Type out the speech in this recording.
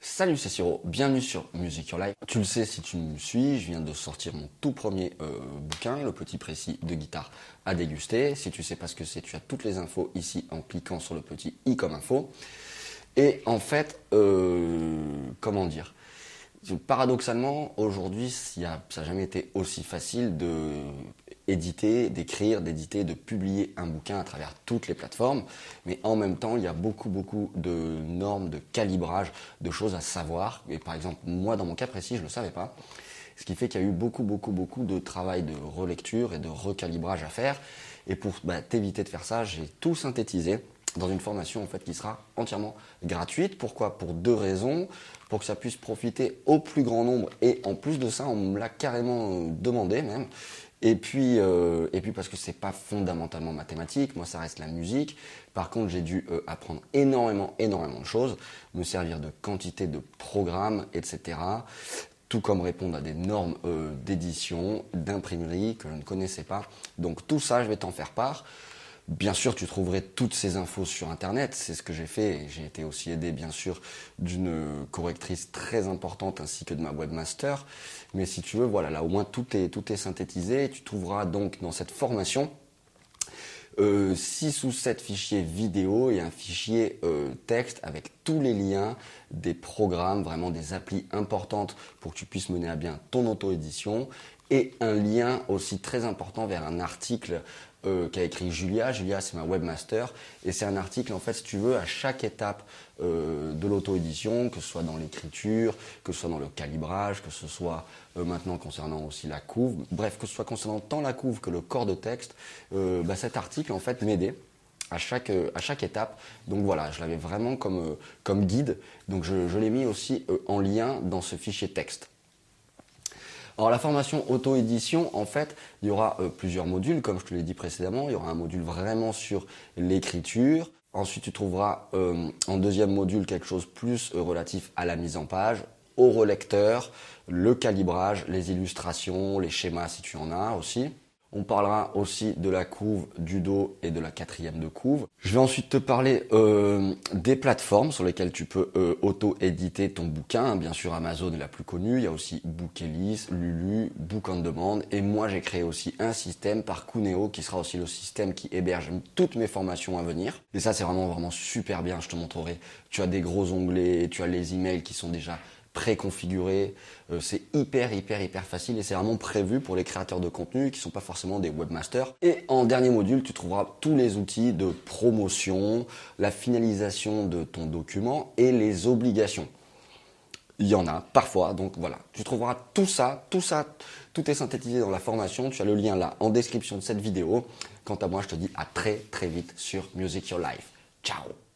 Salut, c'est Siro, bienvenue sur Music Your Life. Tu le sais si tu me suis, je viens de sortir mon tout premier euh, bouquin, le petit précis de guitare à déguster. Si tu sais pas ce que c'est, tu as toutes les infos ici en cliquant sur le petit i comme info. Et en fait, euh, comment dire? Paradoxalement, aujourd'hui, ça n'a jamais été aussi facile de éditer, d'écrire, d'éditer, de publier un bouquin à travers toutes les plateformes. Mais en même temps, il y a beaucoup, beaucoup de normes, de calibrage, de choses à savoir. Et par exemple, moi, dans mon cas précis, je ne le savais pas. Ce qui fait qu'il y a eu beaucoup, beaucoup, beaucoup de travail de relecture et de recalibrage à faire. Et pour bah, t'éviter de faire ça, j'ai tout synthétisé dans une formation en fait qui sera entièrement gratuite. Pourquoi? Pour deux raisons. Pour que ça puisse profiter au plus grand nombre. Et en plus de ça, on me l'a carrément demandé même. Et puis, euh, et puis parce que c'est pas fondamentalement mathématique, moi ça reste la musique. Par contre, j'ai dû euh, apprendre énormément, énormément de choses, me servir de quantité de programmes, etc. Tout comme répondre à des normes euh, d'édition, d'imprimerie que je ne connaissais pas. Donc tout ça, je vais t'en faire part. Bien sûr, tu trouverais toutes ces infos sur Internet, c'est ce que j'ai fait. J'ai été aussi aidé, bien sûr, d'une correctrice très importante ainsi que de ma webmaster. Mais si tu veux, voilà, là au moins tout est, tout est synthétisé. Tu trouveras donc dans cette formation euh, 6 ou 7 fichiers vidéo et un fichier euh, texte avec tous les liens des programmes, vraiment des applis importantes pour que tu puisses mener à bien ton auto-édition et un lien aussi très important vers un article euh, qu'a écrit Julia. Julia, c'est ma webmaster. Et c'est un article, en fait, si tu veux, à chaque étape euh, de l'auto-édition, que ce soit dans l'écriture, que ce soit dans le calibrage, que ce soit euh, maintenant concernant aussi la couve. Bref, que ce soit concernant tant la couve que le corps de texte, bah, cet article, en fait, m'aidait. À chaque, à chaque étape. Donc voilà, je l'avais vraiment comme, comme guide. Donc je, je l'ai mis aussi en lien dans ce fichier texte. Alors la formation auto-édition, en fait, il y aura euh, plusieurs modules, comme je te l'ai dit précédemment. Il y aura un module vraiment sur l'écriture. Ensuite, tu trouveras euh, en deuxième module quelque chose plus euh, relatif à la mise en page, au relecteur, le calibrage, les illustrations, les schémas si tu en as aussi. On parlera aussi de la couve, du dos et de la quatrième de couve. Je vais ensuite te parler euh, des plateformes sur lesquelles tu peux euh, auto-éditer ton bouquin. Bien sûr, Amazon est la plus connue. Il y a aussi Bookelis, Lulu, Book on Demand. Et moi, j'ai créé aussi un système par Cuneo qui sera aussi le système qui héberge toutes mes formations à venir. Et ça, c'est vraiment, vraiment super bien. Je te montrerai. Tu as des gros onglets, tu as les emails qui sont déjà préconfiguré. Euh, c'est hyper, hyper, hyper facile et c'est vraiment prévu pour les créateurs de contenu qui ne sont pas forcément des webmasters. Et en dernier module, tu trouveras tous les outils de promotion, la finalisation de ton document et les obligations. Il y en a parfois, donc voilà. Tu trouveras tout ça, tout ça, tout est synthétisé dans la formation. Tu as le lien là en description de cette vidéo. Quant à moi, je te dis à très très vite sur Music Your Life. Ciao